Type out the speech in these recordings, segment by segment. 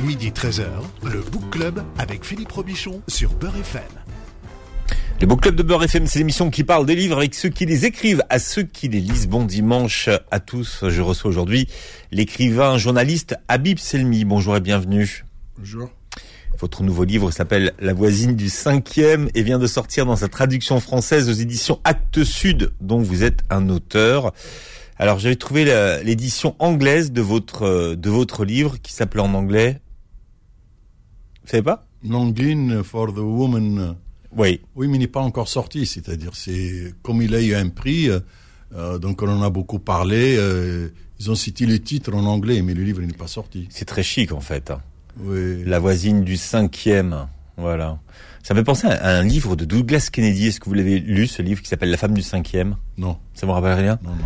Midi 13h, le Book Club avec Philippe Robichon sur Beurre FM. Le Book Club de Beurre FM, c'est l'émission qui parle des livres avec ceux qui les écrivent, à ceux qui les lisent. Bon dimanche à tous. Je reçois aujourd'hui l'écrivain journaliste Habib Selmi. Bonjour et bienvenue. Bonjour. Votre nouveau livre s'appelle La voisine du cinquième et vient de sortir dans sa traduction française aux éditions Actes Sud, dont vous êtes un auteur. Alors j'avais trouvé l'édition anglaise de votre de votre livre qui s'appelait en anglais. Vous savez pas? Longin for the Woman. Oui. Oui, mais il n'est pas encore sorti. C'est-à-dire, c'est comme il a eu un prix, euh, donc on en a beaucoup parlé. Euh, ils ont cité les titres en anglais, mais le livre n'est pas sorti. C'est très chic en fait. hein. Oui. La voisine du cinquième. Voilà. Ça me fait penser à un livre de Douglas Kennedy. Est-ce que vous l'avez lu, ce livre qui s'appelle La femme du cinquième? Non, Ça vous rappelle rien? Non, non.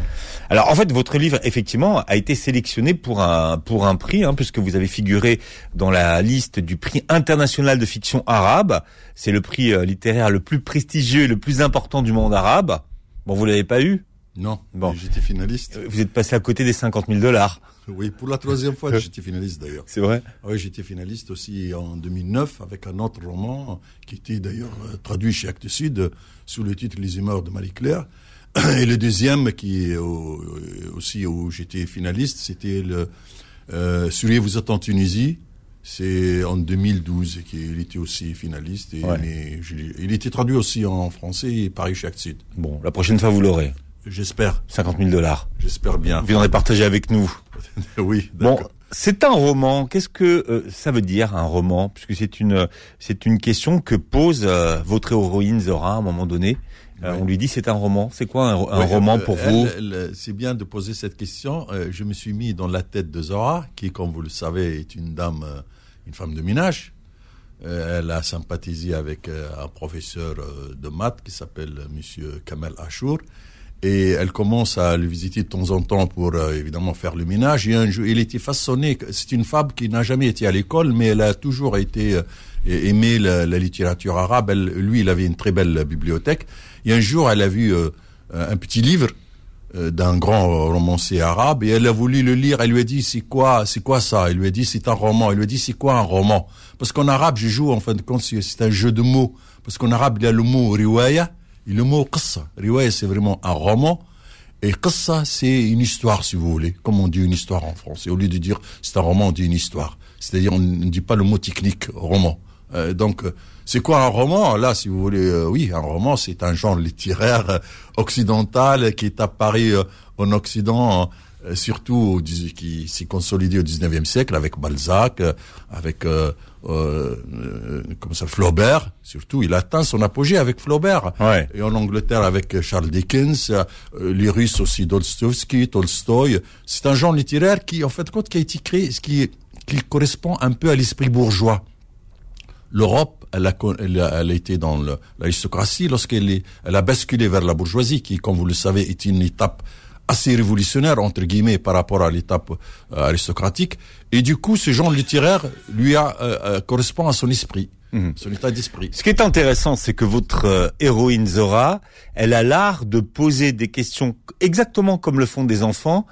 Alors en fait, votre livre effectivement a été sélectionné pour un pour un prix, hein, puisque vous avez figuré dans la liste du prix international de fiction arabe. C'est le prix euh, littéraire le plus prestigieux et le plus important du monde arabe. Bon, vous l'avez pas eu? Non, Bon. j'étais finaliste. Vous êtes passé à côté des 50 000 dollars. Oui, pour la troisième fois, j'étais finaliste d'ailleurs. C'est vrai. Oui, j'étais finaliste aussi en 2009 avec un autre roman qui était d'ailleurs euh, traduit chez Actes Sud euh, sous le titre Les humeurs de Marie-Claire. Et le deuxième qui est au- euh, aussi où j'étais finaliste, c'était le euh, Surier, vous êtes en Tunisie. C'est en 2012 qu'il était aussi finaliste. Et, Ouais. mais je l'ai- il était traduit aussi en français et pareil chez Actes Sud. Bon, la prochaine fois vous l'aurez. J'espère, 50 000 dollars. j'espère bien. Vous viendrez partager avec nous. oui, Bon, c'est un roman. Qu'est-ce que euh, ça veut dire un roman? Puisque c'est une c'est une question que pose euh, votre héroïne Zora à un moment donné. Euh. On lui dit c'est un roman. C'est quoi un, roman pour elle, vous? C'est bien de poser cette question. Je me suis mis dans la tête de Zora, qui, comme vous le savez, est une dame, une femme de ménage. Elle a sympathisé avec un professeur de maths qui s'appelle Monsieur Kamel Achour. Et elle commence à le visiter de temps en temps pour euh, évidemment faire le ménage. Et un jour, il était façonné. C'est une femme qui n'a jamais été à l'école, mais elle a toujours été euh, aimé la, la littérature arabe. Elle- lui, il avait une très belle bibliothèque. Et un jour, elle a vu euh, un petit livre euh, d'un grand romancier arabe et elle a voulu le lire. Elle lui a dit c'est quoi, c'est quoi ça? Elle lui a dit c'est un roman. Elle lui a dit c'est quoi un roman? Parce qu'en arabe, je joue en fin de compte, c'est un jeu de mots. Parce qu'en arabe, il y a le mot riwaya le mot qissa. Riwaya, c'est vraiment un roman. Et qissa, c'est une histoire, si vous voulez. Comme on dit une histoire en français. Au lieu de dire c'est un roman, on dit une histoire. C'est-à-dire, on ne dit pas le mot technique roman. Euh, donc, c'est quoi un roman? Là, si vous voulez, euh, oui, un roman, c'est un genre littéraire occidental qui est apparu euh, en Occident, surtout au dix- qui s'est consolidé au 19e siècle avec Balzac, euh, avec euh, euh, euh, comme ça Flaubert. Surtout, il atteint son apogée avec Flaubert. Ouais. Et en Angleterre avec euh, Charles Dickens, euh, euh, les Russes aussi Dostoevsky, Tolstoï. C'est un genre littéraire qui, en fait, compte, qui a été créé, ce qui, qui correspond un peu à l'esprit bourgeois l'Europe, elle a, elle a, elle a été dans l'aristocratie lorsqu'elle elle a basculé vers la bourgeoisie, qui, comme vous le savez, est une étape assez révolutionnaire entre guillemets par rapport à l'étape euh, aristocratique. Et du coup, ce genre littéraire lui a euh, euh, correspond à son esprit, son état d'esprit. Ce qui est intéressant, c'est que votre euh, héroïne Zora, elle a l'art de poser des questions exactement comme le font des enfants,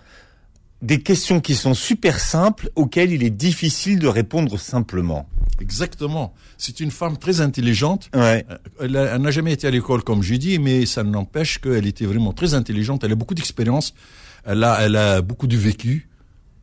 des questions qui sont super simples auxquelles il est difficile de répondre simplement. Exactement. C'est une femme très intelligente. Ouais. Euh, Elle n'a jamais été à l'école, comme je dis, mais ça n'empêche qu'elle était vraiment très intelligente. Elle a beaucoup d'expérience. Elle a, elle a beaucoup de vécu,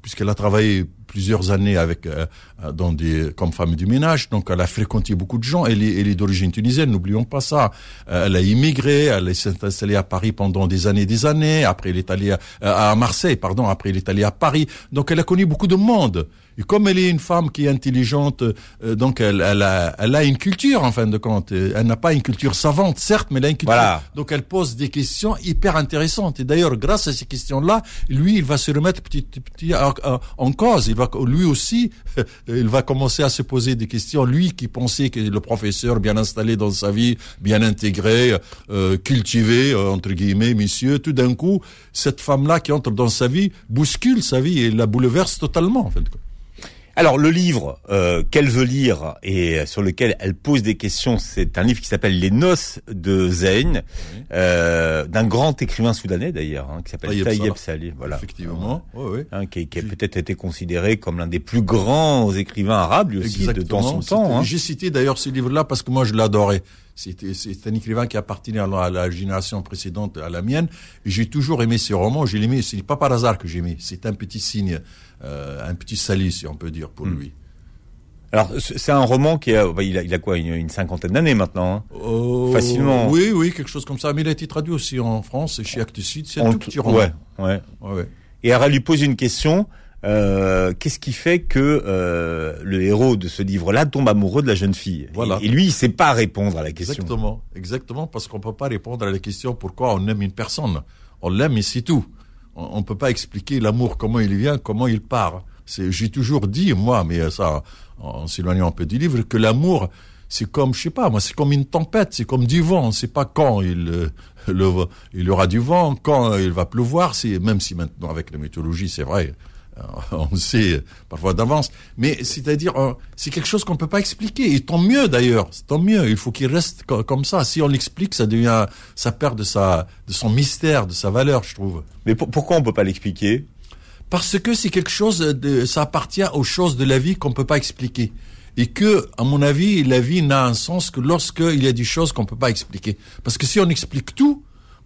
puisqu'elle a travaillé plusieurs années avec euh, euh, dans des comme femme du ménage. Donc, elle a fréquenté beaucoup de gens. Elle est, elle est d'origine tunisienne. N'oublions pas ça. Euh, elle a immigré. Elle s'est installée à Paris pendant des années, des années. Après, elle est allée à, euh, à Marseille, pardon. Après, elle est allée à Paris. Donc, elle a connu beaucoup de monde. Et comme elle est une femme qui est intelligente, euh, donc elle, elle, a, elle a une culture en fin de compte. Euh, Elle n'a pas une culture savante, certes, mais elle a une culture. Voilà. Donc elle pose des questions hyper intéressantes. Et d'ailleurs, grâce à ces questions-là, lui, il va se remettre petit à petit en, cause. Il va, lui aussi, il va commencer à se poser des questions. Lui qui pensait que le professeur bien installé dans sa vie, bien intégré, euh, cultivé euh, entre guillemets, monsieur, tout d'un coup, cette femme-là qui entre dans sa vie bouscule sa vie et la bouleverse totalement. En fait. Alors le livre euh, qu'elle veut lire et sur lequel elle pose des questions, c'est un livre qui s'appelle Les Noces de Zeyn, euh, d'un grand écrivain soudanais d'ailleurs, hein, qui s'appelle Salah. Salih. Voilà. Effectivement. Ouais, ouais. Hein, qui, qui a peut-être été considéré comme l'un des plus grands écrivains arabes, lui aussi, de, dans son temps. Hein. J'ai cité d'ailleurs ce livre-là parce que moi je l'adorais. C'est un écrivain qui appartenait à la, à la génération précédente, à la mienne. J'ai toujours aimé ses romans. Je l'aimais. C'est pas par hasard que j'ai aimé. C'est un petit signe, euh, un petit salut, si on peut dire, pour Hmm. lui. Alors c'est un roman qui a, bah, il a, il a quoi, une, une cinquantaine d'années maintenant. hein? Oh, Facilement. Oui, oui, quelque chose comme ça. Mais il a été traduit aussi en France et chez Actes Sud. C'est un tout petit roman. ouais, ouais. Ouais, ouais. Et alors elle lui pose une question. Euh, Qu'est-ce qui fait que euh, le héros de ce livre-là tombe amoureux de la jeune fille? Voilà. et, et lui, il sait pas répondre à la question. Exactement, exactement, parce qu'on peut pas répondre à la question pourquoi on aime une personne? On l'aime et c'est tout. On, on peut pas expliquer l'amour, comment il vient, comment il part. J'ai toujours dit, moi, mais ça, en s'éloignant un peu du livre, que l'amour, c'est comme, je sais pas, moi, c'est comme une tempête, c'est comme du vent. On sait pas quand il, euh, le, il y aura du vent, quand il va pleuvoir. Même si maintenant avec la mythologie, c'est vrai, euh, on sait parfois d'avance, mais c'est-à-dire euh, c'est quelque chose qu'on peut pas expliquer. Et tant mieux d'ailleurs, tant mieux. Il faut qu'il reste co- comme ça. Si on l'explique, ça devient, ça perd de sa, de son mystère, de sa valeur, je trouve. Mais pour- pourquoi on peut pas l'expliquer? Parce que c'est quelque chose de, ça appartient aux choses de la vie qu'on peut pas expliquer. Et que, à mon avis, la vie n'a un sens que lorsqu'il y a des choses qu'on peut pas expliquer. Parce que si on explique tout,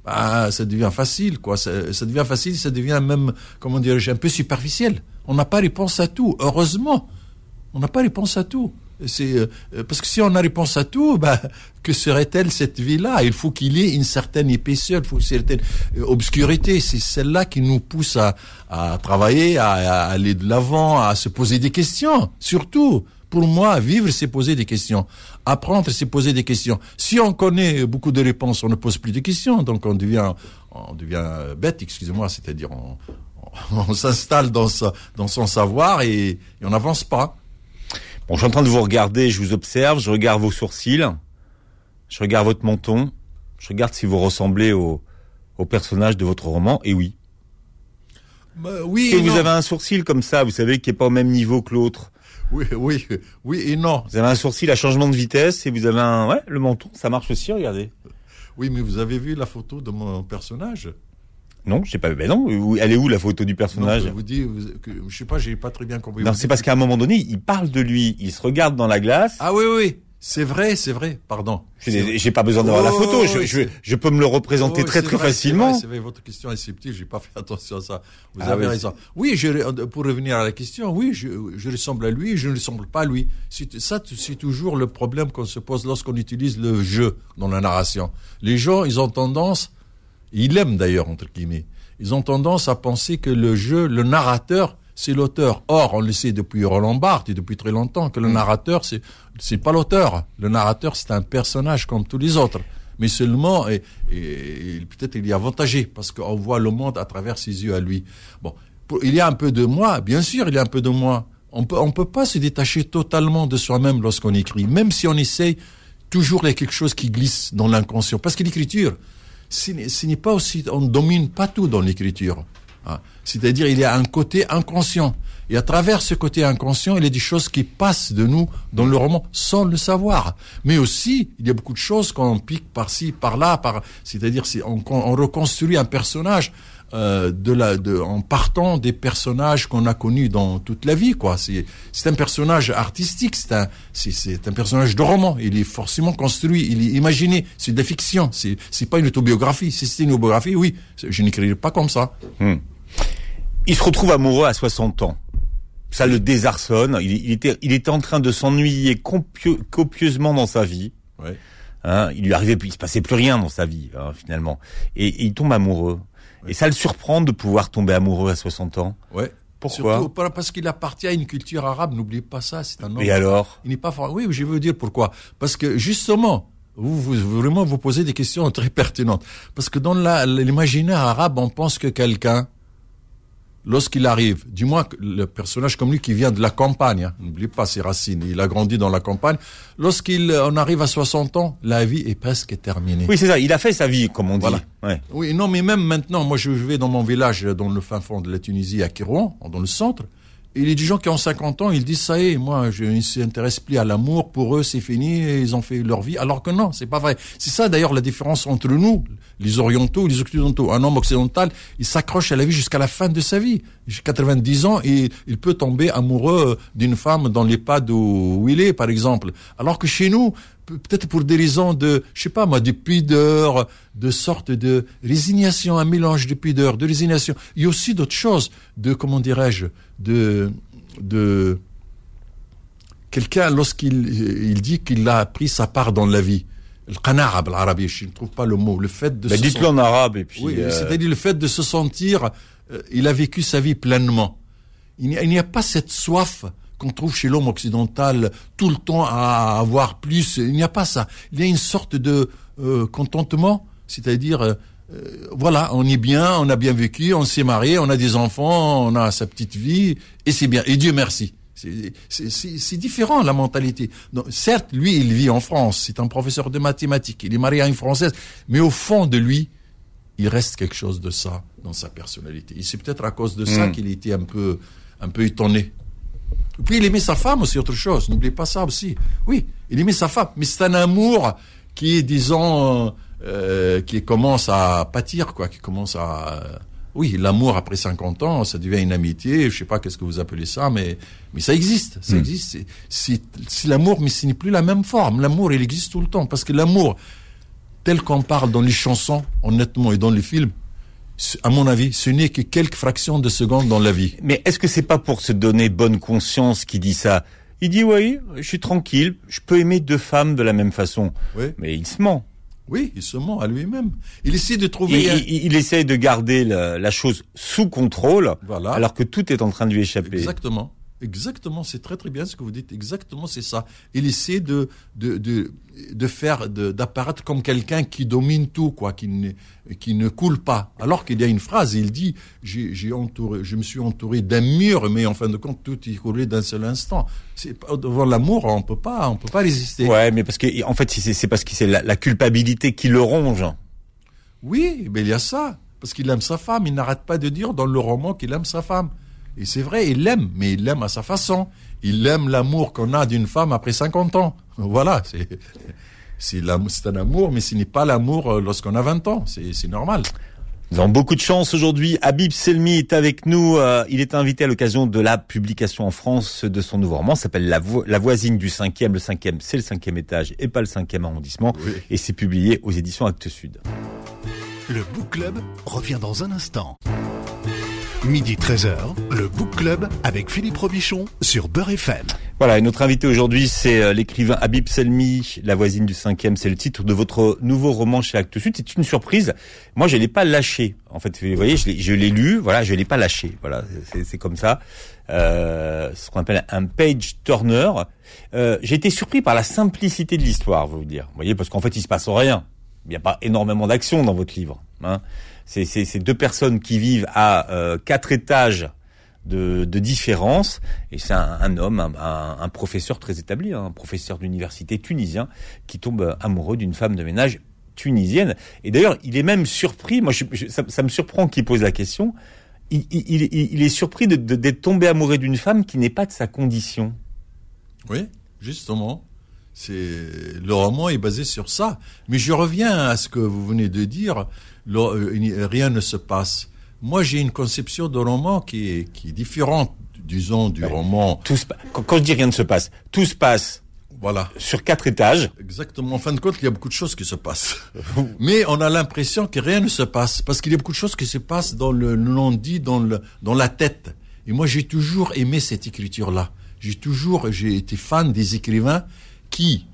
bah, ça devient facile, quoi. Ça, devient facile, ça devient même, comment dirais-je, un peu superficiel. On n'a pas réponse à tout. Heureusement, on n'a pas réponse à tout. C'est euh, parce que si on a réponse à tout, bah, que serait-elle cette vie-là? Il faut qu'il y ait une certaine épaisseur, il faut une certaine euh, obscurité. C'est celle-là qui nous pousse à, à travailler, à aller de l'avant, à se poser des questions. Surtout, pour moi, vivre, c'est poser des questions. Apprendre, c'est poser des questions. Si on connaît beaucoup de réponses, on ne pose plus de questions, donc on devient, on devient bête, excusez-moi, c'est-à-dire on, s'installe dans, sa, dans son savoir et, et on n'avance pas. Bon, je suis en train de vous regarder, je vous observe, je regarde vos sourcils, je regarde votre menton, je regarde si vous ressemblez au, au personnage de votre roman, et oui. Bah, oui, Et et vous non. avez un sourcil comme ça, vous savez, qui est pas au même niveau que l'autre? Oui, oui, oui et non. Vous avez un sourcil à changement de vitesse et vous avez un, ouais, le menton, ça marche aussi, regardez. Oui, mais vous avez vu la photo de mon personnage? Non, je sais pas, ben non, elle est où la photo du personnage? Non, je vous dis, vous- que, je sais pas, j'ai pas très bien compris. Non, c'est parce qu'à un moment donné, il parle de lui, il se regarde dans la glace. Ah oui, oui, c'est vrai, c'est vrai. Pardon. Je J'ai pas besoin d'avoir la Oh, photo, je, je, je peux me le représenter Oh, très très vrai, facilement. C'est vrai, vrai, votre question est subtile, j'ai pas fait attention à ça. Vous Ah avez oui, raison. Oui, je, pour revenir à la question, oui, je, je ressemble à lui, je ne ressemble pas à lui. Ça, c'est toujours le problème qu'on se pose lorsqu'on utilise le jeu dans la narration. Les gens, ils ont tendance, ils l'aiment d'ailleurs, entre guillemets, ils ont tendance à penser que le jeu, le narrateur, c'est l'auteur. Or, on le sait depuis Roland Barthes et depuis très longtemps que le narrateur, c'est c'est pas l'auteur. Le narrateur, c'est un personnage comme tous les autres. Mais seulement, et, et- et peut-être il est avantagé parce qu'on voit le monde à travers ses yeux à lui. Bon, pour- il y a un peu de moi, bien sûr, il y a un peu de moi. On peut, on peut pas se détacher totalement de soi-même lorsqu'on écrit, même si on essaye. Toujours il y a quelque chose qui glisse dans l'inconscient, parce que l'écriture, ce n'est ce n'est pas aussi, on ne domine pas tout dans l'écriture. Hein. C'est-à-dire, il y a un côté inconscient. Et à travers ce côté inconscient, il y a des choses qui passent de nous dans le roman sans le savoir. Mais aussi, il y a beaucoup de choses qu'on pique par-ci, par-là, par, c'est-à-dire, c'est- on, on reconstruit un personnage euh, de la, de, en partant des personnages qu'on a connus dans toute la vie, quoi. C'est, un personnage artistique, c'est un, c'est, un personnage de roman. Il est forcément construit, il est imaginé. C'est de la fiction. C'est, pas une autobiographie. Si c'était une autobiographie, oui, je n'écrirais pas comme ça. Il se retrouve amoureux à 60 ans. Ça le désarçonne. Il, il était, il était en train de s'ennuyer copieusement dans sa vie. Ouais. Hein, il lui arrivait, il se passait plus rien dans sa vie hein, finalement, et, et il tombe amoureux. Et ça le surprend de pouvoir tomber amoureux à 60 ans. Ouais. Pourquoi Surtout par- parce qu'il appartient à une culture arabe. N'oubliez pas ça. C'est un homme. Et alors Il n'est pas. Oui, je veux dire pourquoi. Parce que justement, vous, vous vraiment vous posez des questions très pertinentes. Parce que dans l'imaginaire arabe, on pense que quelqu'un, lorsqu'il arrive, du moins le personnage comme lui qui vient de la campagne, hein, n'oubliez pas ses racines, il a grandi dans la campagne, lorsqu'il euh, en arrive à 60 ans, la vie est presque terminée. Oui, c'est ça. Il a fait sa vie, comme on dit. Voilà. Ouais. Oui, non, mais même maintenant, moi je vais dans mon village, dans le fin fond de la Tunisie, à Kérouan, dans le centre, Il y a des gens qui ont 50 ans, ils disent ça y est, moi, je ne s'intéresse plus à l'amour, pour eux c'est fini, ils ont fait leur vie. Alors que non, c'est pas vrai. C'est ça d'ailleurs la différence entre nous, les orientaux les occidentaux. Un homme occidental, il s'accroche à la vie jusqu'à la fin de sa vie. J'ai 90 ans et il peut tomber amoureux d'une femme dans les pas où il est, par exemple. Alors que chez nous, peut-être pour des raisons de, je sais pas moi, de pudeur, de sorte de résignation, un mélange de pudeur, de résignation. Il y a aussi d'autres choses, de, comment dirais-je, de, de, quelqu'un, lorsqu'il il dit qu'il a pris sa part dans la vie. Le canard, l'arabe, je ne trouve pas le mot. Le fait de bah, dites-le en arabe et puis. Oui, euh, c'est-à-dire le fait de se sentir, euh, il a vécu sa vie pleinement. Il n'y a, a, pas cette soif qu'on trouve chez l'homme occidental tout le temps à avoir plus. Il n'y a pas ça. Il y a une sorte de euh, contentement, c'est-à-dire, euh, euh, voilà, on est bien, on a bien vécu, on s'est marié, on a des enfants, on a sa petite vie, et c'est bien. Et Dieu merci. C'est différent la mentalité. Donc, certes, lui, il vit en France, c'est un professeur de mathématiques, il est marié à une Française, mais au fond de lui, il reste quelque chose de ça dans sa personnalité. Et c'est peut-être à cause de ça hmm. qu'il était un peu, un peu étonné puis il aimait sa femme aussi, autre chose. N'oubliez pas ça aussi. Oui, il aimait sa femme, mais c'est un amour qui disons, euh, qui commence à pâtir, quoi, qui commence à... oui, l'amour après 50 ans, ça devient une amitié, je sais pas qu'est-ce que vous appelez ça, mais, mais ça existe, ça hmm. existe. C'est l'amour, mais ce n'est plus la même forme. L'amour, il existe tout le temps, parce que l'amour, tel qu'on parle dans les chansons, honnêtement, et dans les films, à mon avis, ce n'est que quelques fractions de secondes dans la vie. Mais est-ce que c'est pas pour se donner bonne conscience qu'il dit ça? Il dit oui, je suis tranquille, je peux aimer deux femmes de la même façon. Oui. Mais il se ment. Oui, il se ment à lui-même. Il essaie de trouver. Il, il, essaie de garder la, la, chose sous contrôle, voilà. alors que tout est en train de lui échapper. Exactement. Exactement, c'est très très bien ce que vous dites. Exactement, c'est ça. Il essaie de de de, de faire d'apparaître comme quelqu'un qui domine tout, quoi, qui ne qui ne coule pas. Alors qu'il y a une phrase, il dit j'ai entouré, je me suis entouré d'un mur, mais en fin de compte tout est coulé d'un seul instant. C'est devant l'amour, on peut pas, on peut pas résister. Ouais, mais parce que en fait c'est parce que c'est la, la culpabilité qui le ronge. Oui, mais il y a ça, parce qu'il aime sa femme. Il n'arrête pas de dire dans le roman qu'il aime sa femme. Et c'est vrai, il l'aime, mais il l'aime à sa façon. Il aime l'amour qu'on a d'une femme après 50 ans. Voilà, c'est c'est un amour, mais ce n'est pas l'amour euh, lorsqu'on a 20 ans. C'est normal. Nous avons beaucoup de chance aujourd'hui. Habib Selmi est avec nous. Euh, il est invité à l'occasion de la publication en France de son nouveau roman. s'appelle la, la, voisine du cinquième. Le cinquième, c'est le cinquième étage et pas le cinquième arrondissement. Et c'est publié aux éditions Actes Sud. Le Book Club revient dans un instant. Midi 13h, le Book Club avec Philippe Robichon sur Beurre FM. Voilà, et notre invité aujourd'hui, c'est euh, l'écrivain Habib Selmi, La voisine du cinquième. C'est le titre de votre nouveau roman chez Actes Sud. C'est une surprise. Moi, je l'ai pas lâché. En fait, vous voyez, je l'ai lu. Voilà, je l'ai pas lâché. Voilà, c'est comme ça. Euh, ce qu'on appelle un page turner. Euh, J'ai été surpris par la simplicité de l'histoire, vous dire. Vous voyez, parce qu'en fait, il se passe rien. Il n'y a pas énormément d'action dans votre livre. Hein c'est deux personnes qui vivent à euh, quatre étages de, de différence, et c'est un, homme, un, professeur très établi, hein, un professeur d'université tunisien, qui tombe amoureux d'une femme de ménage tunisienne. Et d'ailleurs, il est même surpris, moi ça, me surprend qu'il pose la question, il, il est surpris d'être tombé amoureux d'une femme qui n'est pas de sa condition. Oui, justement. C'est le roman est basé sur ça. Mais je reviens à ce que vous venez de dire. Euh, rien ne se passe. Moi, j'ai une conception de roman qui est, qui est différente, disons, du roman. Tout quand je dis rien ne se passe, tout se passe. Voilà. Sur quatre étages. Exactement. En fin de compte, il y a beaucoup de choses qui se passent. Mais on a l'impression que rien ne se passe. Parce qu'il y a beaucoup de choses qui se passent dans le non-dit, dans, le, dans la tête. Et moi, j'ai toujours aimé cette écriture-là. J'ai toujours, j'ai été fan des écrivains qui,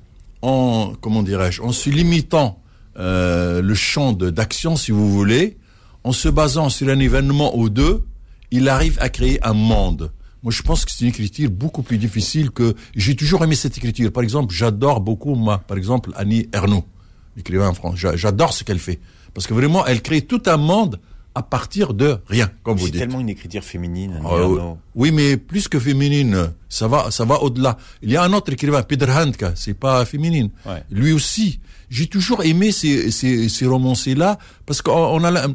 en, comment dirais-je, en se limitant euh, le champ d'action, si vous voulez, en se basant sur un événement ou deux, il arrive à créer un monde. Moi, je pense que c'est une écriture beaucoup plus difficile que... J'ai toujours aimé cette écriture. Par exemple, j'adore beaucoup, moi, par exemple, Annie Ernaux, écrivain en France. J'adore ce qu'elle fait. Parce que vraiment, elle crée tout un monde à partir de rien, comme vous C'est dites. tellement une écriture féminine. Ah, oui, mais plus que féminine, ça va, ça va au-delà. Il y a un autre écrivain, Peter Handke, c'est pas féminine. Ouais. Lui aussi. J'ai toujours aimé ces, ces, ces romanciers-là parce qu'on on a,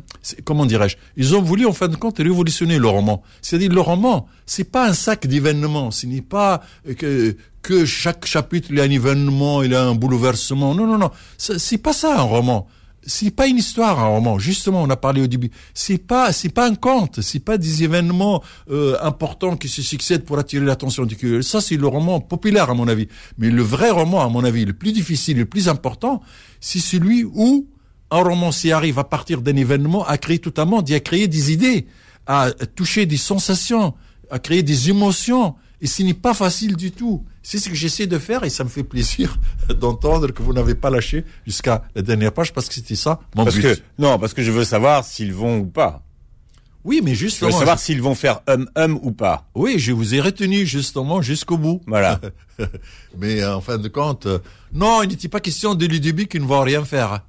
comment dirais-je, ils ont voulu en fin de compte révolutionner le roman. C'est-à-dire le roman, c'est pas un sac d'événements. Ce n'est pas euh, que que chaque chapitre il y a un événement, il y a un bouleversement. Non, non, non. C'est pas ça un roman c'est pas une histoire un roman. Justement, on a parlé au début. C'est pas, c'est pas un conte. C'est pas des événements euh, importants qui se succèdent pour attirer l'attention du curieux. Ça, c'est le roman populaire à mon avis. Mais le vrai roman, à mon avis, le plus difficile, le plus important, c'est celui où un romancier arrive à partir d'un événement à créer tout un monde, et à créer des idées, à toucher des sensations, à créer des émotions. Et ce n'est pas facile du tout. C'est ce que j'essaie de faire et ça me fait plaisir d'entendre que vous n'avez pas lâché jusqu'à la dernière page parce que c'était ça mon Parce but. que non, parce que je veux savoir s'ils vont ou pas. Oui, mais Je veux justement, savoir s'ils vont faire hum hum ou pas. oui, je vous ai retenu justement jusqu'au bout. Voilà. Mais euh, en fin de compte, euh, non, il n'était pas question de lui début qu'ils ne vont rien faire.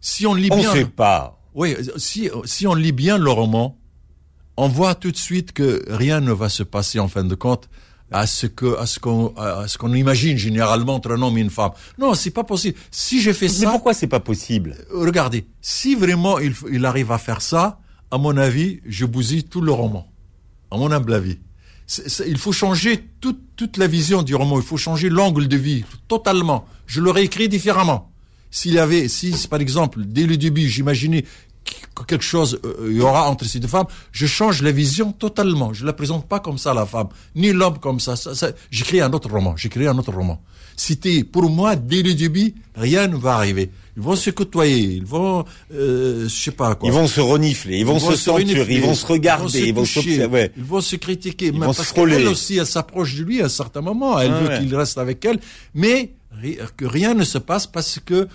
Si on lit On bien, sait pas. oui, si si on lit bien le roman, on voit tout de suite que rien ne va se passer en fin de compte à ce que à ce qu'on à ce qu'on imagine généralement entre un homme et une femme. Non, c'est pas possible. Si j'ai fait Mais ça, pourquoi c'est pas possible? Regardez, si vraiment il, il arrive à faire ça, à mon avis, je bousille tout le roman. À mon humble avis. Il faut changer toute, toute la vision du roman. Il faut changer l'angle de vie totalement. Je l'aurais écrit différemment. S'il y avait, si par exemple, dès le début, j'imaginais quelque chose euh, il y aura entre ces deux femmes, je change la vision totalement. Je la présente pas comme ça la femme, ni l'homme comme ça. ça, ça J'écris un autre roman. J'écris un autre roman. C'était pour moi dès le début, rien ne va arriver. Ils vont se côtoyer, ils vont, euh, je sais pas quoi. Ils vont se renifler, ils vont se sentir, renifler, ils vont se regarder, ils vont toucher, s'observer. ils vont se critiquer. mais vont se parce qu'elle aussi, elle s'approche de lui à un certain moment. Elle Ouais, veut ouais. qu'il reste avec elle, mais que rien ne se passe parce que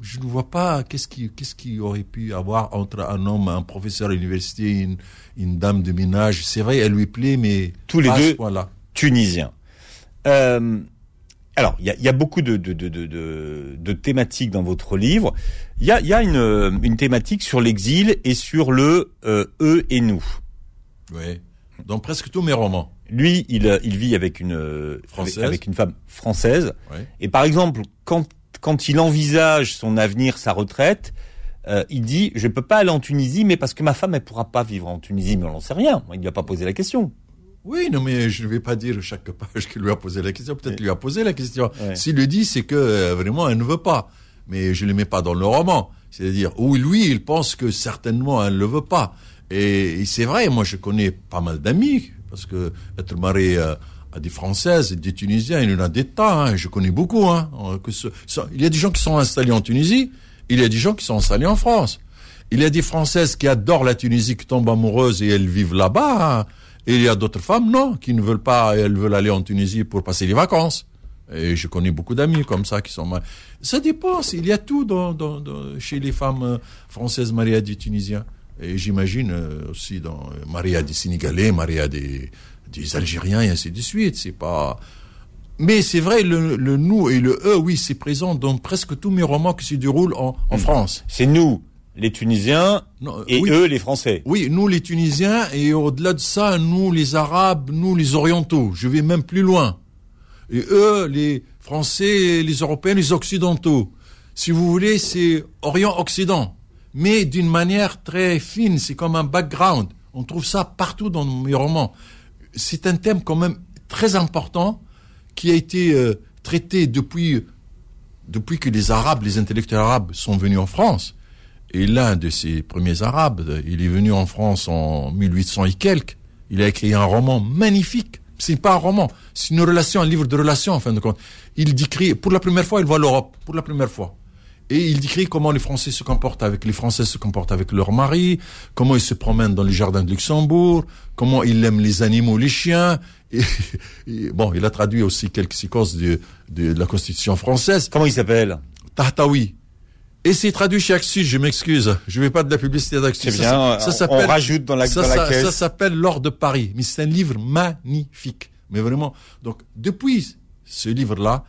je ne vois pas qu'est-ce qui qu'est-ce qui aurait pu avoir entre un homme, un professeur à l'université, une, une dame de ménage. C'est vrai, elle lui plaît, mais Tous les deux. ce point-là. Tunisien. Euh, alors, il y a, il y a beaucoup de, de, de, de, de- de thématiques dans votre livre. Il y a, il y a une, une thématique sur l'exil et sur le euh, eux et nous. Oui. Dans presque tous mes romans. Lui, il, il vit avec une euh, Française. avec, une femme française. Et par exemple, quand quand il envisage son avenir, sa retraite, euh, il dit je peux pas aller en Tunisie, mais parce que ma femme elle pourra pas vivre en Tunisie, mais on n'en sait rien. Il lui a pas posé la question. Oui, non, mais je ne vais pas dire chaque page qu'il lui a posé la question. Peut-être lui a posé la question. Ouais. S'il le dit, c'est que euh, vraiment, elle ne veut pas. Mais je ne le mets pas dans le roman. C'est-à-dire, où lui, il pense que certainement, elle ne le veut pas. Et, et c'est vrai, moi, je connais pas mal d'amis, parce que être marié euh, des Françaises et des Tunisiens, il y en a des tas. Hein, je connais beaucoup. Hein, euh, il y a des gens qui sont installés en Tunisie, il y a des gens qui sont installés en France. Il y a des Françaises qui adorent la Tunisie, qui tombent amoureuses et elles vivent là-bas. hein. Et il y a d'autres femmes, non, qui ne veulent pas, elles veulent aller en Tunisie pour passer les vacances. Et je connais beaucoup d'amis comme ça qui sont. Ça dépend, il y a tout chez les femmes euh, françaises mariées à des Tunisiens. Et j'imagine euh, aussi dans mariées des Sénégalais, mariées des, des Algériens et ainsi de suite. C'est pas. Mais c'est vrai, le, le nous et le eux, oui, c'est présent dans presque tous mes romans qui se déroulent en, en France. C'est nous, les Tunisiens, Non, et oui. eux, les Français. Oui, nous les Tunisiens et au-delà de ça, nous les Arabes, nous les Orientaux. Je vais même plus loin. Et eux, les Français, les Européens, les Occidentaux. Si vous voulez, c'est Orient-Occident. Mais d'une manière très fine, c'est comme un background. On trouve ça partout dans mes romans. C'est un thème quand même très important qui a été euh, traité depuis, depuis que les Arabes, les intellectuels arabes sont venus en France. Et l'un de ces premiers Arabes, il est venu en France en 1800 et quelques. Il a écrit un roman magnifique. C'est pas un roman, c'est une relation, un livre de relations en fin de compte. Il décrit, pour la première fois, il voit l'Europe, pour la première fois. Et il décrit comment les Français se comportent avec les Français se comportent avec leurs maris, comment ils se promènent dans les jardins de Luxembourg, comment ils aiment les animaux, les chiens. Et, et bon, il a traduit aussi quelques séquences de, de la Constitution française. Comment il s'appelle? Tahtaoui. Et c'est traduit chez Axus, je m'excuse. Je vais pas de la publicité d'Axus. C'est Ça, bien, ça on- s'appelle- on rajoute dans la- ça, dans la ça- caisse. Ça s'appelle L'Or de Paris. Mais c'est un livre magnifique. Mais vraiment. Donc, depuis ce livre-là,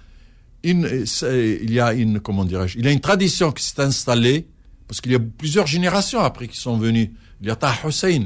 il y a une, comment dirais-je, il y a une tradition qui s'est installée Parce qu'il y a plusieurs générations après qui sont venues. Il y a Taha Hussein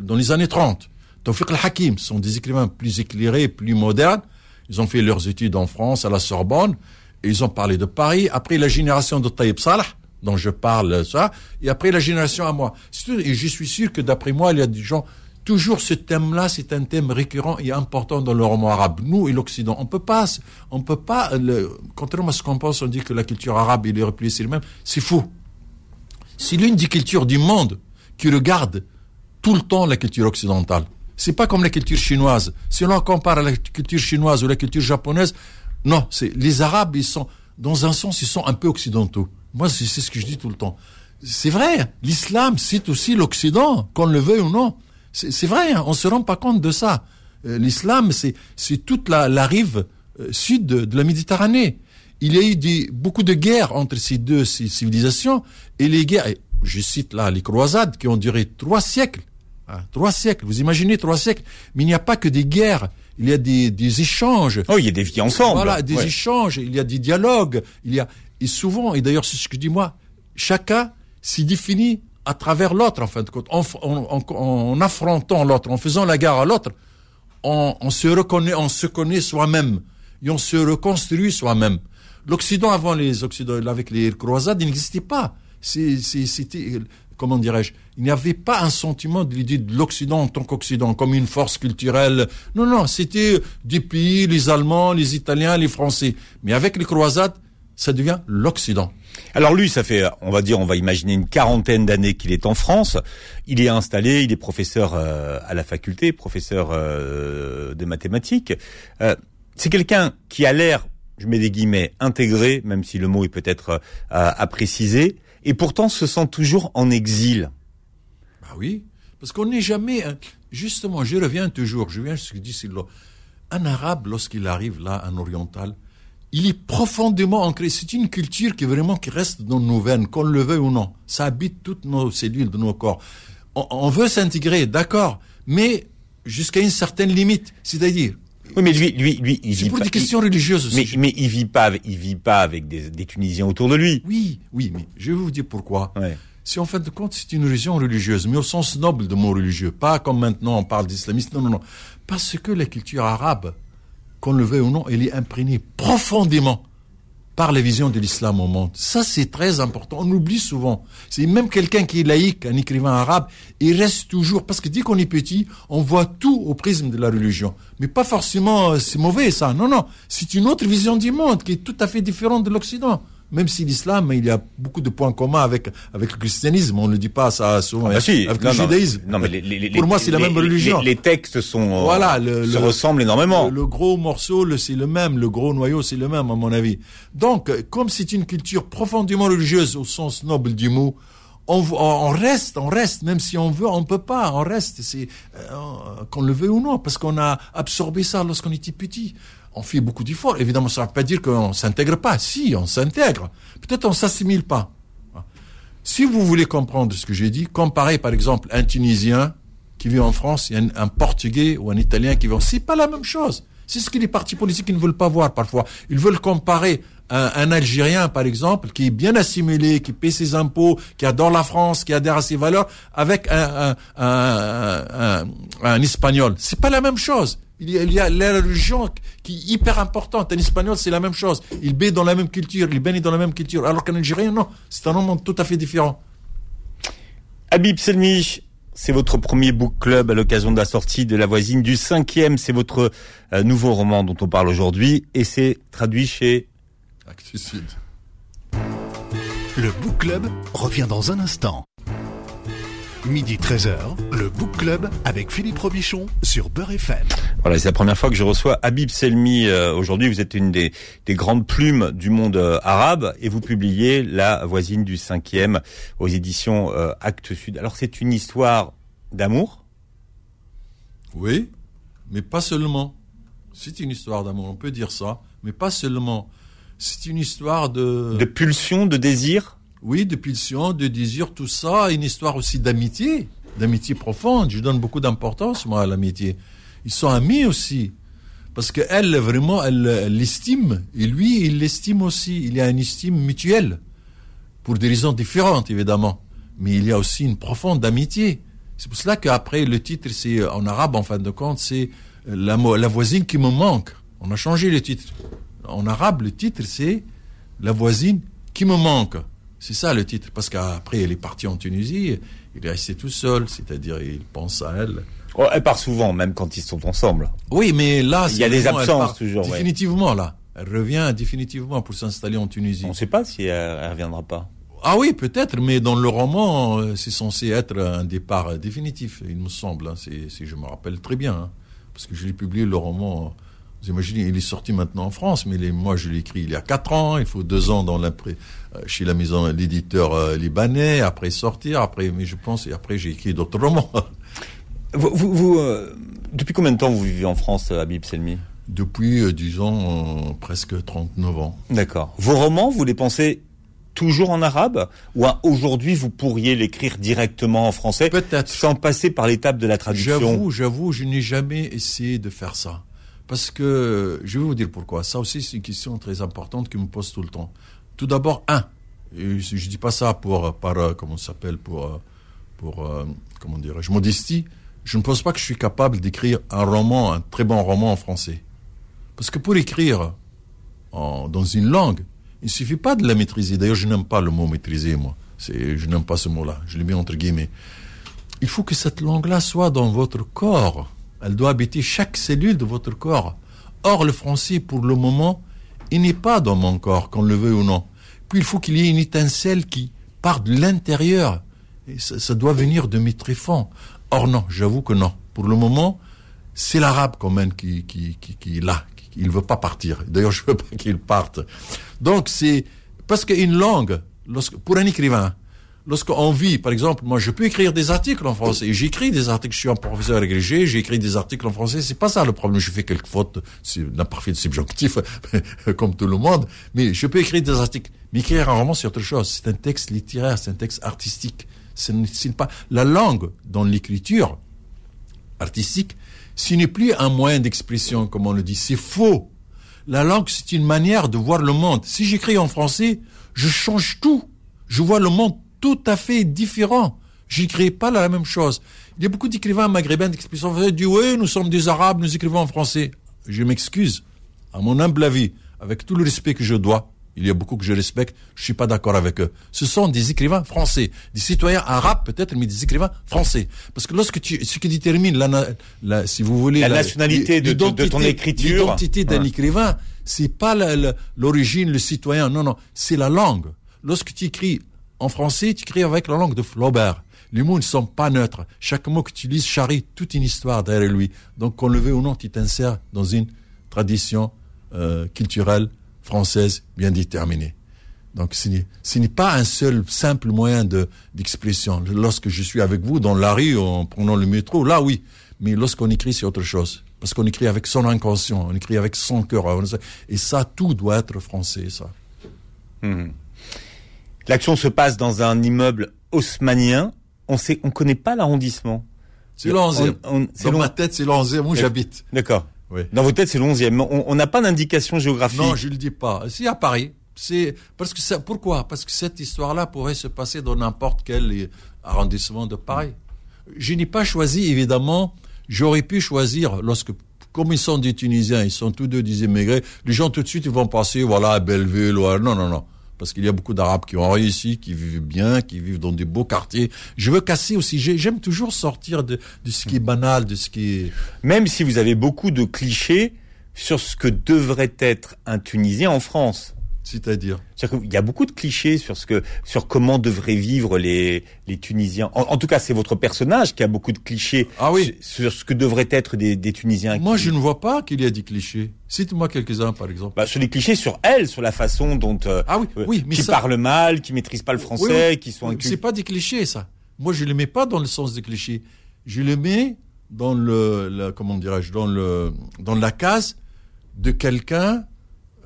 dans les années 30. Tawfiq al-Hakim sont des écrivains plus éclairés, plus modernes. Ils ont fait leurs études en France, à la Sorbonne, et ils ont parlé de Paris. Après la génération de Taïb Salah, dont je parle ça, et après la génération à moi. Et je suis sûr que d'après moi, il y a des gens toujours ce thème-là, c'est un thème récurrent et important dans le roman arabe. Nous et l'Occident, on peut pas, on peut pas, le, contrairement à ce qu'on pense, on dit que la culture arabe, il est replié sur lui-même. C'est faux. C'est l'une des cultures du monde qui regarde tout le temps la culture occidentale. C'est pas comme la culture chinoise. Si on compare à la culture chinoise ou la culture japonaise, non, c'est, les arabes, ils sont, dans un sens, ils sont un peu occidentaux. Moi, c'est ce que je dis tout le temps. C'est vrai, l'islam, c'est aussi l'Occident, qu'on le veuille ou non. C'est vrai, hein, on se rend pas compte de ça. Euh, l'islam, c'est toute la, la rive euh, sud de, la Méditerranée. Il y a eu des, beaucoup de guerres entre ces deux civilisations, et les guerres, je cite là les croisades qui ont duré trois siècles. Hein, trois siècles, vous imaginez trois siècles. Mais il n'y a pas que des guerres, il y a des, des échanges. Oh, il y a des vies ensemble. Voilà, des échanges, il y a des dialogues, il y a, et souvent, et d'ailleurs c'est ce que je dis moi, chacun s'y définit à travers l'autre, en fin de compte, en, affrontant l'autre, en faisant la guerre à l'autre, on, se reconnaît, on se connaît soi-même et on se reconstruit soi-même. L'Occident avant les Occidents, avec les croisades, il n'existait pas. C'était, comment dirais-je, il n'y avait pas un sentiment de l'idée de l'Occident en tant qu'Occident, comme une force culturelle. Non, non, c'était des pays, les Allemands, les Italiens, les Français. Mais avec les croisades, ça devient l'Occident. Alors lui, ça fait, on va dire, on va imaginer une quarantaine d'années qu'il est en France. Il est installé, il est professeur euh, à la faculté, professeur euh, de mathématiques. Euh, c'est quelqu'un qui a l'air, je mets des guillemets, intégré, même si le mot est peut-être à préciser, et pourtant se sent toujours en exil. Bah oui, parce qu'on n'est jamais, justement, je reviens toujours, je viens à ce que dit Silo. Un arabe, lorsqu'il arrive là, un oriental, il est profondément ancré. C'est une culture qui vraiment qui reste dans nos veines, qu'on le veuille ou non. Ça habite toutes nos cellules de nos corps. On, veut s'intégrer, d'accord, mais jusqu'à une certaine limite. C'est-à-dire, oui, mais lui, lui, lui, il vit pour des questions religieuses aussi. Mais, mais il vit pas, il vit pas avec des, des, Tunisiens autour de lui. Oui, oui, mais je vais vous dire pourquoi. Ouais. Si en fin de compte c'est une religion religieuse, mais au sens noble de mot religieux, pas comme maintenant on parle d'islamiste, non, non, non, parce que la culture arabe qu'on le veuille ou non, elle est imprégnée profondément par la vision de l'islam au monde. Ça, c'est très important. On oublie souvent. C'est même quelqu'un qui est laïque, un écrivain arabe, il reste toujours, parce que dès qu'on est petit, on voit tout au prisme de la religion. Mais pas forcément, euh, c'est mauvais, ça. Non, non. C'est une autre vision du monde qui est tout à fait différente de l'Occident même si l'islam, il y a beaucoup de points communs avec, avec le christianisme. On ne dit pas ça souvent. Ah bah si. Avec le judaïsme. Non, mais les, Pour moi, c'est la même religion. Les, textes sont, voilà, le, se ressemblent énormément. Le, gros morceau, c'est le même. Le gros noyau, c'est le même, à mon avis. Donc, comme c'est une culture profondément religieuse au sens noble du mot, on, on, reste, on reste, même si on veut, on peut pas, on reste, c'est euh, qu'on le veut ou non, parce qu'on a absorbé ça lorsqu'on était petit on fait beaucoup d'efforts. Évidemment, ça ne veut pas dire qu'on s'intègre pas. Si, on s'intègre. Peut-être on s'assimile pas. Si vous voulez comprendre ce que j'ai dit, comparez par exemple un Tunisien qui vit en France et un, Portugais ou un Italien qui vit en C'est pas la même chose. C'est ce que les partis politiques ne veulent pas voir parfois. Ils veulent comparer un, Algérien, par exemple, qui est bien assimilé, qui paie ses impôts, qui adore la France, qui adhère à ses valeurs, avec un, un, un Espagnol. C'est pas la même chose. Il y, a, la religion qui est hyper importante. Un espagnol, c'est la même chose. Il baigne dans la même culture, il baigne dans la même culture. Alors qu'un Algérien, non. C'est un monde tout à fait différent. Habib Selmi, c'est votre premier book club à l'occasion de la sortie de La voisine du cinquième. C'est votre euh, nouveau roman dont on parle aujourd'hui et c'est traduit chez Actes Sud. Le book club revient dans un instant. Midi 13h, le Book Club avec Philippe Robichon sur Beurre FM. Voilà, c'est la première fois que je reçois Habib Selmi. Euh, aujourd'hui, vous êtes une des, grandes plumes du monde euh, arabe et vous publiez La voisine du cinquième aux éditions euh, Actes Sud. Alors, c'est une histoire d'amour? Oui, mais pas seulement. C'est une histoire d'amour, on peut dire ça, mais pas seulement. C'est une histoire de... De pulsion, de désir? Oui, de pulsion, de désir, tout ça, une histoire aussi d'amitié, d'amitié profonde. Je donne beaucoup d'importance, moi, à l'amitié. Ils sont amis aussi. Parce qu'elle, vraiment, elle l'estime. Et lui, il l'estime aussi. Il y a une estime mutuelle. pour des raisons différentes, évidemment. Mais il y a aussi une profonde amitié. C'est pour cela qu'après, le titre, c'est, en arabe, en fin de compte, c'est euh, la voisine qui me manque. On a changé le titre. En arabe, le titre, c'est la voisine qui me manque. C'est ça le titre. Parce qu'après, elle est partie en Tunisie, il est resté tout seul, c'est-à-dire, il pense à elle. Oh, elle part souvent, même quand ils sont ensemble. Oui, mais là, il y a des absences toujours. Définitivement, là. Elle revient définitivement pour s'installer en Tunisie. On ne sait pas si elle, ne reviendra pas. Ah oui, peut-être, mais dans le roman, euh, c'est censé être un départ définitif, il me semble. Hein, si je me rappelle très bien. Hein, parce que je l'ai publié, le roman. Vous imaginez, il est sorti maintenant en France, mais moi je l'ai écrit il y a quatre ans. Il faut deux ans dans euh, chez la maison l'éditeur euh, libanais, après sortir, après, mais je pense, et après j'ai écrit d'autres romans. Vous, vous, depuis combien de temps vous vivez en France, Habib Selmi? Depuis, euh, disons, euh, presque 39 ans. D'accord. Vos romans, vous les pensez toujours en arabe? Ou aujourd'hui vous pourriez l'écrire directement en français Peut-être. Sans passer par l'étape de la traduction? J'avoue, j'avoue, je n'ai jamais essayé de faire ça. Parce que, je vais vous dire pourquoi. Ça aussi, c'est une question très importante qui me pose tout le temps. Tout d'abord, un, je ne dis pas ça pour, par, euh, comment s'appelle, pour, pour, comment dirais-je, modestie. Je ne pense pas que je suis capable d'écrire un roman, un très bon roman en français. Parce que pour écrire dans une langue, il ne suffit pas de la maîtriser. D'ailleurs, je n'aime pas le mot maîtriser, moi. Je n'aime pas ce mot-là. Je l'ai mis entre guillemets. Il faut que cette langue-là soit dans votre corps. Elle doit habiter chaque cellule de votre corps. Or, le français, pour le moment, il n'est pas dans mon corps, qu'on le veuille ou non. Puis il faut qu'il y ait une étincelle qui part de l'intérieur. Ça, doit venir de mes tréfonds. Or non, j'avoue que non. Pour le moment, c'est l'arabe quand même qui, est là, il veut pas partir. D'ailleurs, je veux pas qu'il parte. Donc c'est parce qu'une langue, pour un écrivain, lorsqu'on vit, par exemple, moi, je peux écrire des articles en français. J'écris des articles. Je suis un professeur agrégé. J'écris des articles en français. C'est pas ça le problème. Je fais quelques fautes, c'est l'imparfait subjonctif, comme tout le monde. Mais je peux écrire des articles. Mais écrire un roman, c'est autre chose. C'est un texte littéraire. C'est un texte artistique. Ce n'est pas la langue dans l'écriture artistique ce n'est plus un moyen d'expression, comme on le dit. C'est faux. La langue, c'est une manière de voir le monde. Si j'écris en français, je change tout. Je vois le monde tout à fait différent. Je n'écris pas la même chose. Il y a beaucoup d'écrivains maghrébins qui disent Oui, nous sommes des Arabes, nous écrivons en français. Je m'excuse, à mon humble avis, avec tout le respect que je dois, il y a beaucoup que je respecte, je suis pas d'accord avec eux. Ce sont des écrivains français, des citoyens arabes peut-être, mais des écrivains français. Parce que lorsque tu, ce qui détermine la, la si vous voulez, la, nationalité de, de, ton écriture, l'identité d'un écrivain, c'est pas l'origine, le citoyen, non, non, c'est la langue. Lorsque tu écris en français, tu écris avec la langue de Flaubert. Les mots ne sont pas neutres. Chaque mot que tu lis charrie toute une histoire derrière lui. Donc, qu'on le veut ou non, tu t'insères dans une tradition euh, culturelle française bien déterminée. Donc ce n'est pas un seul simple moyen de d'expression. Lorsque je suis avec vous dans la rue en prenant le métro, là oui. Mais lorsqu'on écrit, c'est autre chose. Parce qu'on écrit avec son inconscient, on écrit avec son cœur. Et ça, tout doit être français, ça. Hmm. L'action se passe dans un immeuble haussmanien. On sait, on connaît pas l'arrondissement. C'est le Dans ma tête, c'est le où j'habite. D'accord. Dans vos têtes, c'est le 11e. On n'a pas d'indication géographique. Non, je ne le dis pas. C'est à Paris. C'est parce que ça, pourquoi? Parce que cette histoire-là pourrait se passer dans n'importe quel arrondissement de Paris. Je n'ai pas choisi, évidemment. J'aurais pu choisir lorsque, comme ils sont des Tunisiens, ils sont tous deux des immigrés. Les gens tout de suite ils vont passer, voilà, à Belleville. Ou Non, non, non parce qu'il y a beaucoup d'Arabes qui ont réussi, qui vivent bien, qui vivent dans des beaux quartiers. Je veux casser aussi. J'aime toujours sortir de, de ce qui est banal, de ce qui est. Même si vous avez beaucoup de clichés sur ce que devrait être un Tunisien en France. C'est-à-dire Il y a beaucoup de clichés sur ce que, sur comment devraient vivre les, les Tunisiens. En, tout cas, c'est votre personnage qui a beaucoup de clichés ah oui. sur, ce que devraient être des, des Tunisiens. Moi, je ne vois pas qu'il y a des clichés. Cite-moi quelques-uns, par exemple. Bah, sur les clichés sur elle, sur la façon dont euh, ah oui, euh, oui, mais qui parlent mal, qui maîtrisent pas le français, qui sont C'est pas des clichés, ça. Moi, je le mets pas dans le sens des clichés. Je le mets dans le, comment dirais-je, dans le, dans la case de quelqu'un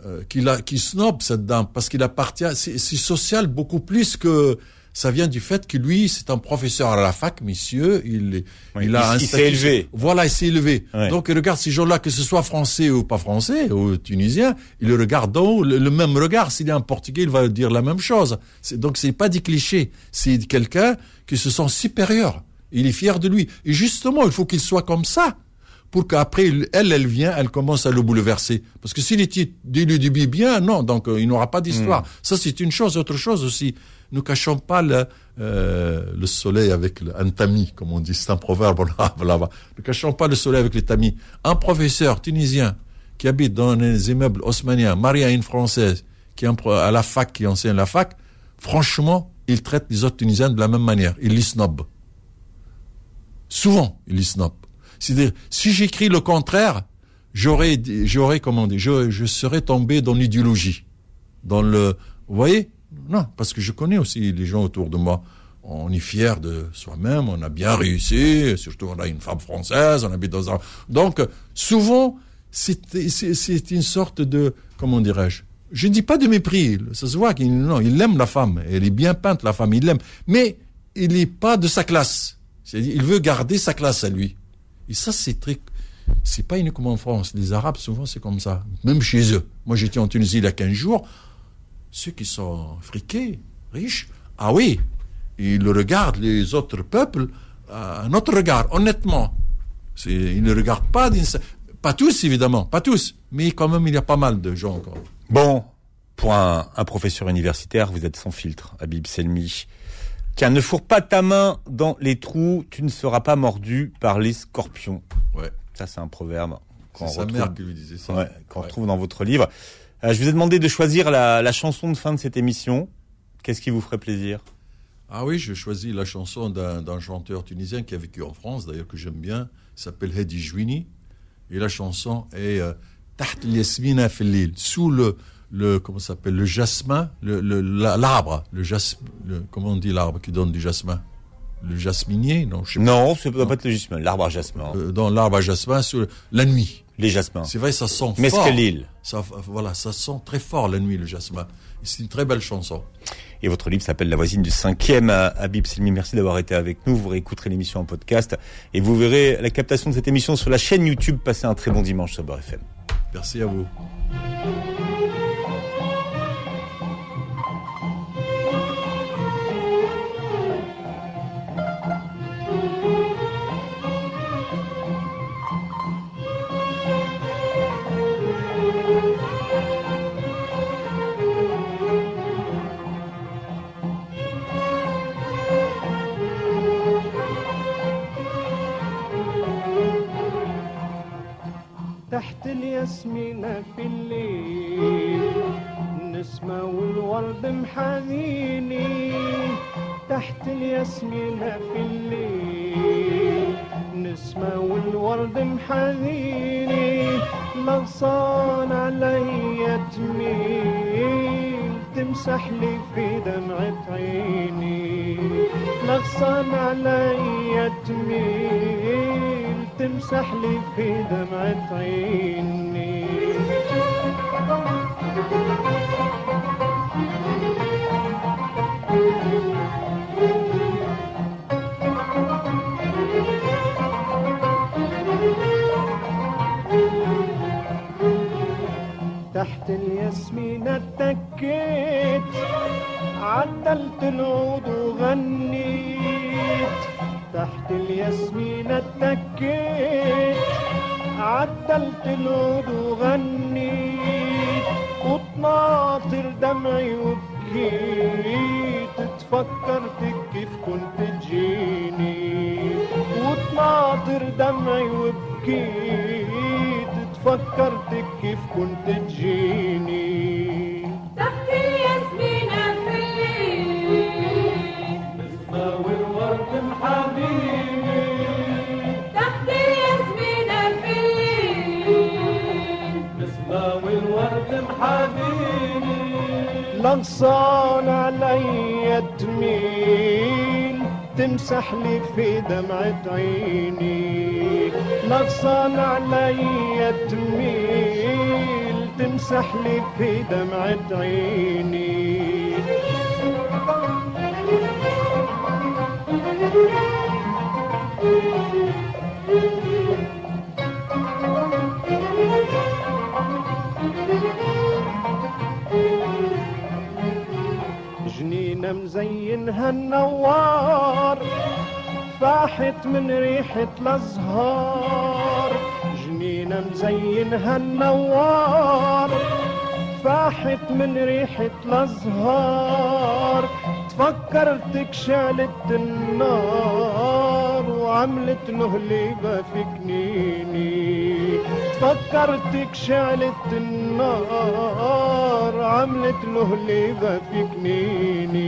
euh, qui, qui snob cette dame parce qu'il appartient, c'est social beaucoup plus que ça vient du fait que lui, c'est un professeur à la fac, monsieur. Il, Oui, il a il- un il s'est élevé. Voilà, il s'est élevé. Ouais. Donc, il regarde ces gens-là, que ce soit français ou pas français, ou tunisien, il le regarde d'en haut, le, le même regard. S'il est un portugais, il va dire la même chose. Donc, c'est pas des clichés. C'est quelqu'un qui se sent supérieur. Il est fier de lui. Et justement, il faut qu'il soit comme ça pour qu'après, elle, elle vient, elle commence à le bouleverser. Parce que s'il était début bien, non, donc euh, il n'aura pas d'histoire. Ça, c'est une chose. Autre chose aussi, ne cachons pas le, euh, le soleil avec le, un tamis, comme on dit, c'est un proverbe là- là-bas. Ne cachons pas le soleil avec les tamis. Un professeur tunisien qui habite dans les immeubles haussmanniens, marié à une française qui est à la fac, qui enseigne la fac, franchement, il traite les autres Tunisiens de la même manière. Il les snob. Souvent, il les snob. C'est-à-dire, si j'écris le contraire, j'aurais, j'aurais, comment dire, je, serais tombé dans l'idéologie. Dans le, vous voyez? Non, parce que je connais aussi les gens autour de moi. On est fier de soi-même, on a bien réussi, surtout on a une femme française, on habite dans un... Donc, souvent, c'est, une sorte de, comment dirais-je, je ne dis pas de mépris, ça se voit qu'il non, il aime la femme, elle est bien peinte la femme, il l'aime, mais il n'est pas de sa classe. Il veut garder sa classe à lui. Et ça, c'est très, c'est pas uniquement en France. Les Arabes, souvent, c'est comme ça. Même chez eux. Moi, j'étais en Tunisie il y a 15 jours. Ceux qui sont friqués, riches, ah oui, ils regardent, les autres peuples, à un autre regard, honnêtement. Ils ne regardent pas. Pas tous, évidemment, pas tous. Mais quand même, il y a pas mal de gens encore. Bon, pour un, un professeur universitaire, vous êtes sans filtre, Habib Selmi. Tiens, ne fourre pas ta main dans les trous, tu ne seras pas mordu par les scorpions. Ouais. Ça, c'est un proverbe sa retrouve, mère qui lui disait ça. ouais, qu'on Ouais. retrouve dans votre livre. Euh, je vous ai demandé de choisir la, la chanson de fin de cette émission. Qu'est-ce qui vous ferait plaisir? Ah oui, je choisis la chanson d'un chanteur tunisien qui a vécu en France, d'ailleurs que j'aime bien. Il s'appelle Hedi Jouini. Et la chanson est euh, Taht al-Yasmina fil Lil, sous le, le comment s'appelle, le jasmin, le le- la- l'arbre, le, jas, le comment on dit l'arbre qui donne du jasmin, le jasminier, non, je sais Non, ce ne doit pas être le jasmin, l'arbre à jasmin. pas. Euh, dans l'arbre à jasmin, sur la nuit. les jasmins. C'est vrai, ça sent Mais fort. ce que l'île. Ça, voilà, ça sent très fort la nuit le jasmin. C'est une très belle chanson. Et votre livre s'appelle La voisine du cinquième. Habib Selmi, merci d'avoir été avec nous. Vous réécouterez l'émission en podcast et vous verrez la captation de cette émission sur la chaîne YouTube. Passez un très bon dimanche sur Beurre FM. Merci à vous. الياسمينة في الليل. النسمة والورد محاميني لغصان علي تميل. تمسح لي في دمعة عيني. لغصان علي تميل. تمسح لي في دمعة عيني. تحت الياسمين اتكيت عدلت العود وغنيت. تحت الياسمين اتكيت عدلت العود وغنيت. وطناطر دمعي وبكيت تفكرتك كيف كنت تجيني. وطناطر دمعي وبكيت. تفكرتك كيف كنت تجيني. تحت الياسمينة في الليل. والورد محاميني تحت الياسمينة في الليل. نسمة والورد محاميني لغصان علي تميل تمسح لي في دمعة عيني. لغصان علي تميل تمسح لي في دمعة عيني. جنينة مزينها النوار فاحت من ريحة الأزهار جنينة مزينها النوار. فاحت من ريحة الأزهار تفكرتك شعلت النار وعملت نهليبة في كنيني. تفكرتك شعلت النار عملت نهليبة في كنيني.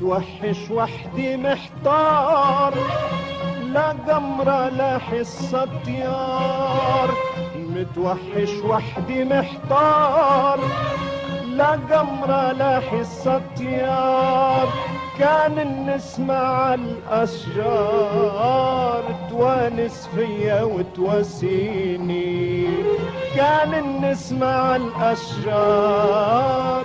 متوحش وحدي محتار لا قمرة لا حصة طيار متوحش وحدي محتار لا قمرة لا حصة طيار كان على الأشجار توانس فيا وتواسيني. كان على الأشجار.